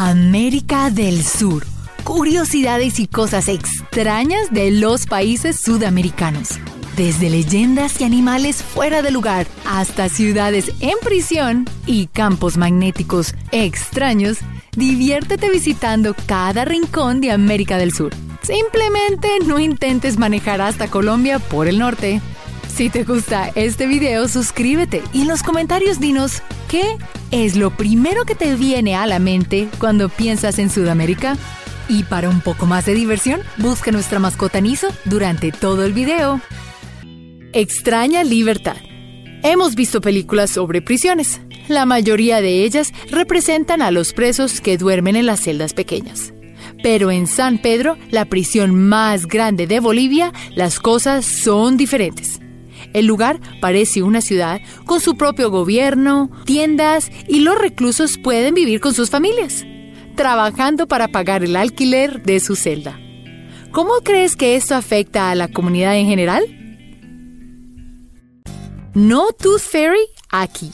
América del Sur. Curiosidades y cosas extrañas de los países sudamericanos. Desde leyendas y animales fuera de lugar hasta ciudades en prisión y campos magnéticos extraños, diviértete visitando cada rincón de América del Sur. Simplemente no intentes manejar hasta Colombia por el norte. Si te gusta este video, suscríbete y en los comentarios dinos qué es lo primero que te viene a la mente cuando piensas en Sudamérica. Y para un poco más de diversión, busca nuestra mascota Niso durante todo el video. Extraña libertad. Hemos visto películas sobre prisiones. La mayoría de ellas representan a los presos que duermen en las celdas pequeñas. Pero en San Pedro, la prisión más grande de Bolivia, las cosas son diferentes. El lugar parece una ciudad con su propio gobierno, tiendas y los reclusos pueden vivir con sus familias, trabajando para pagar el alquiler de su celda. ¿Cómo crees que esto afecta a la comunidad en general? No Tooth Fairy aquí.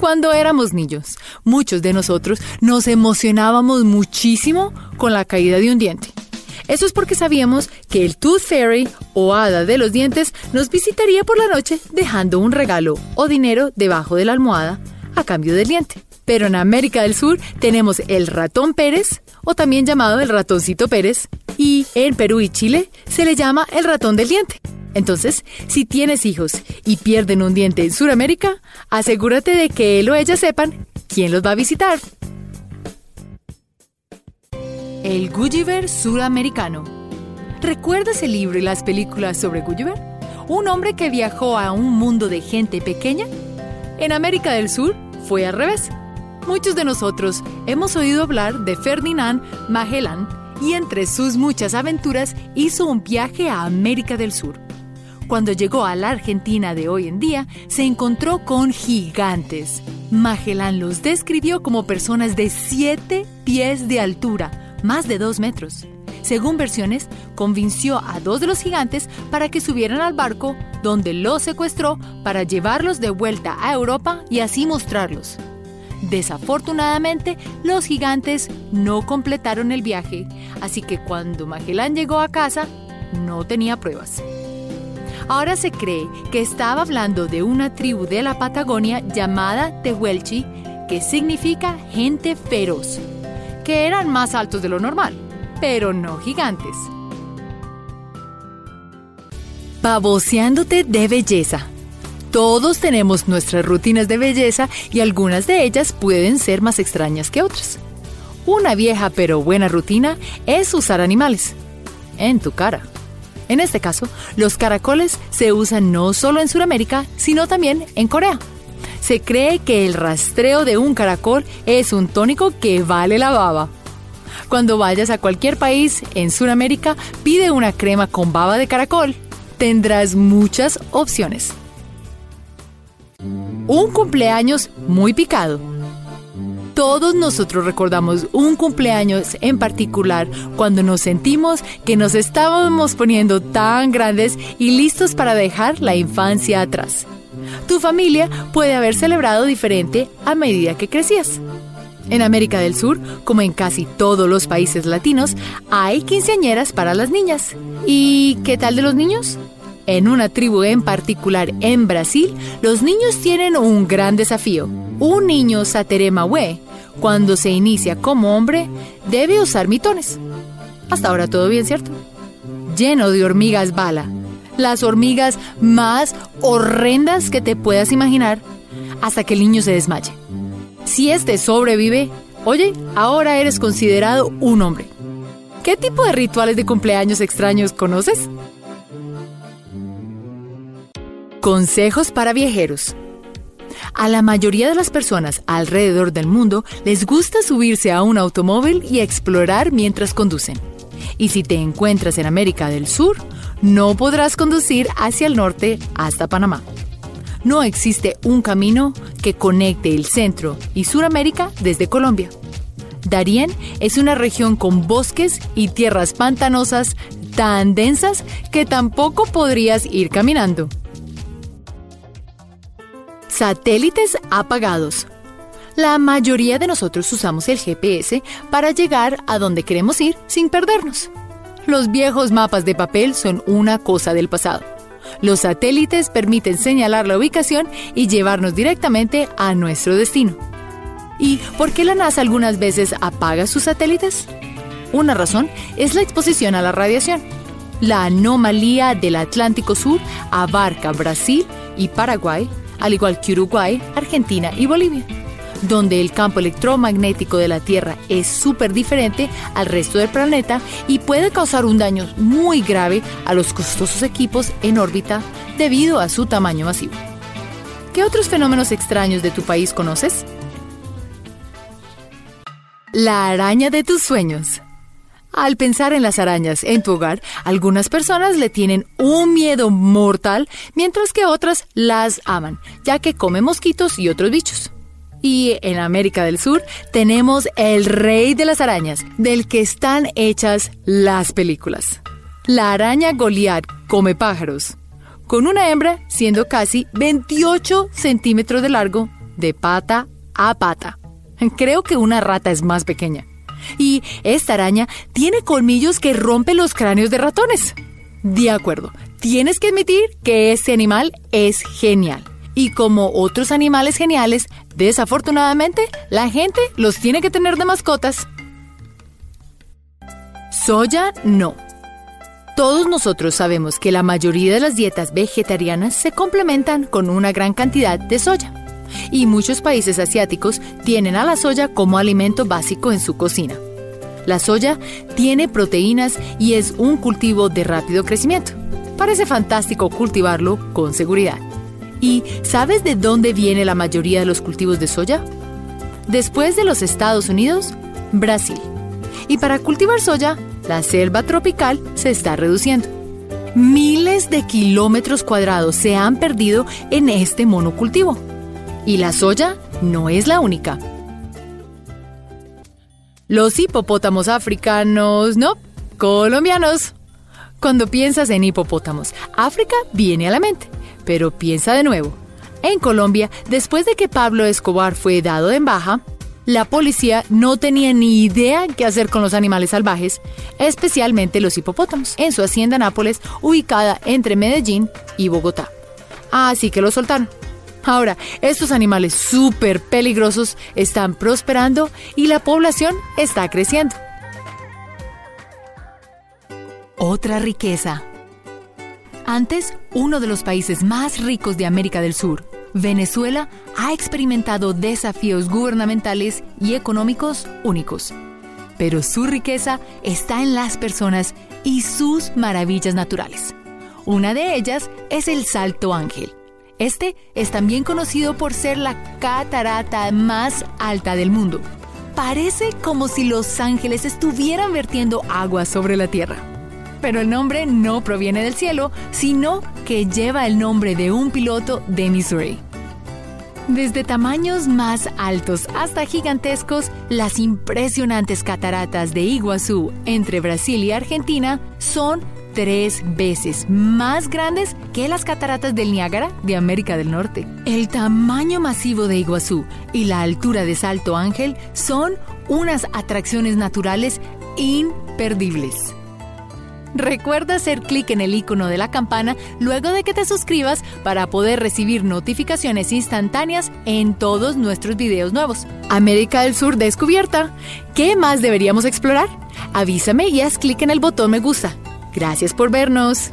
Cuando éramos niños, muchos de nosotros nos emocionábamos muchísimo con la caída de un diente. Eso es porque sabíamos que el Tooth Fairy o hada de los dientes nos visitaría por la noche dejando un regalo o dinero debajo de la almohada a cambio del diente. Pero en América del Sur tenemos el ratón Pérez, o también llamado el ratoncito Pérez, y en Perú y Chile se le llama el ratón del diente. Entonces, si tienes hijos y pierden un diente en Sudamérica, asegúrate de que él o ella sepan quién los va a visitar. El Gulliver Suramericano. ¿Recuerdas el libro y las películas sobre Gulliver? Un hombre que viajó a un mundo de gente pequeña. En América del Sur fue al revés. Muchos de nosotros hemos oído hablar de Ferdinand Magellan y entre sus muchas aventuras hizo un viaje a América del Sur. Cuando llegó a la Argentina de hoy en día, se encontró con gigantes. Magellan los describió como personas de 7 pies de altura, más de 2 metros. Según versiones, convenció a dos de los gigantes para que subieran al barco, donde los secuestró para llevarlos de vuelta a Europa y así mostrarlos. Desafortunadamente, los gigantes no completaron el viaje, así que cuando Magellan llegó a casa, no tenía pruebas. Ahora se cree que estaba hablando de una tribu de la Patagonia llamada Tehuelchi, que significa gente feroz, que eran más altos de lo normal, pero no gigantes. Baboseándote de belleza. Todos tenemos nuestras rutinas de belleza y algunas de ellas pueden ser más extrañas que otras. Una vieja pero buena rutina es usar animales en tu cara. En este caso, los caracoles se usan no solo en Sudamérica, sino también en Corea. Se cree que el rastreo de un caracol es un tónico que vale la baba. Cuando vayas a cualquier país en Sudamérica, pide una crema con baba de caracol. Tendrás muchas opciones. Un cumpleaños muy picado. Todos nosotros recordamos un cumpleaños en particular cuando nos sentimos que nos estábamos poniendo tan grandes y listos para dejar la infancia atrás. Tu familia puede haber celebrado diferente a medida que crecías. En América del Sur, como en casi todos los países latinos, hay quinceañeras para las niñas. ¿Y qué tal de los niños? En una tribu en particular en Brasil, los niños tienen un gran desafío. Un niño Sateremahue cuando se inicia como hombre, debe usar mitones. Hasta ahora todo bien, ¿cierto? Lleno de hormigas bala. Las hormigas más horrendas que te puedas imaginar hasta que el niño se desmaye. Si este sobrevive, oye, ahora eres considerado un hombre. ¿Qué tipo de rituales de cumpleaños extraños conoces? Consejos para viajeros. A la mayoría de las personas alrededor del mundo les gusta subirse a un automóvil y explorar mientras conducen. Y si te encuentras en América del Sur, no podrás conducir hacia el norte hasta Panamá. No existe un camino que conecte el centro y Suramérica desde Colombia. Darién es una región con bosques y tierras pantanosas tan densas que tampoco podrías ir caminando. Satélites apagados. La mayoría de nosotros usamos el GPS para llegar a donde queremos ir sin perdernos. Los viejos mapas de papel son una cosa del pasado. Los satélites permiten señalar la ubicación y llevarnos directamente a nuestro destino. ¿Y por qué la NASA algunas veces apaga sus satélites? Una razón es la exposición a la radiación. La anomalía del Atlántico Sur abarca Brasil y Paraguay, al igual que Uruguay, Argentina y Bolivia donde el campo electromagnético de la Tierra es súper diferente al resto del planeta y puede causar un daño muy grave a los costosos equipos en órbita debido a su tamaño masivo. ¿Qué otros fenómenos extraños de tu país conoces? La araña de tus sueños. Al pensar en las arañas en tu hogar, algunas personas le tienen un miedo mortal, mientras que otras las aman, ya que comen mosquitos y otros bichos. Y en América del Sur tenemos el rey de las arañas, del que están hechas las películas. La araña Goliath come pájaros, con una hembra siendo casi 28 centímetros de largo de pata a pata. Creo que una rata es más pequeña. Y esta araña tiene colmillos que rompen los cráneos de ratones. De acuerdo, tienes que admitir que este animal es genial. Y como otros animales geniales, desafortunadamente, la gente los tiene que tener de mascotas. Soya no. Todos nosotros sabemos que la mayoría de las dietas vegetarianas se complementan con una gran cantidad de soya. Y muchos países asiáticos tienen a la soya como alimento básico en su cocina. La soya tiene proteínas y es un cultivo de rápido crecimiento. Parece fantástico cultivarlo con seguridad. ¿Y sabes de dónde viene la mayoría de los cultivos de soya? Después de los Estados Unidos, Brasil. Y para cultivar soya, la selva tropical se está reduciendo. Miles de kilómetros cuadrados se han perdido en este monocultivo. Y la soya no es la única. Los hipopótamos africanos, no, colombianos. Cuando piensas en hipopótamos, África viene a la mente. Pero piensa de nuevo. En Colombia, después de que Pablo Escobar fue dado en baja, la policía no tenía ni idea qué hacer con los animales salvajes, especialmente los hipopótamos, en su hacienda Nápoles, ubicada entre Medellín y Bogotá. Así que los soltaron. Ahora, estos animales súper peligrosos están prosperando y la población está creciendo. Otra riqueza antes, uno de los países más ricos de América del Sur, Venezuela ha experimentado desafíos gubernamentales y económicos únicos. Pero su riqueza está en las personas y sus maravillas naturales. Una de ellas es el Salto Ángel. Este es también conocido por ser la catarata más alta del mundo. Parece como si los ángeles estuvieran vertiendo agua sobre la tierra pero el nombre no proviene del cielo, sino que lleva el nombre de un piloto de Missouri. Desde tamaños más altos hasta gigantescos, las impresionantes cataratas de Iguazú entre Brasil y Argentina son tres veces más grandes que las cataratas del Niágara de América del Norte. El tamaño masivo de Iguazú y la altura de Salto Ángel son unas atracciones naturales imperdibles. Recuerda hacer clic en el icono de la campana luego de que te suscribas para poder recibir notificaciones instantáneas en todos nuestros videos nuevos. América del Sur descubierta. ¿Qué más deberíamos explorar? Avísame y haz clic en el botón me gusta. Gracias por vernos.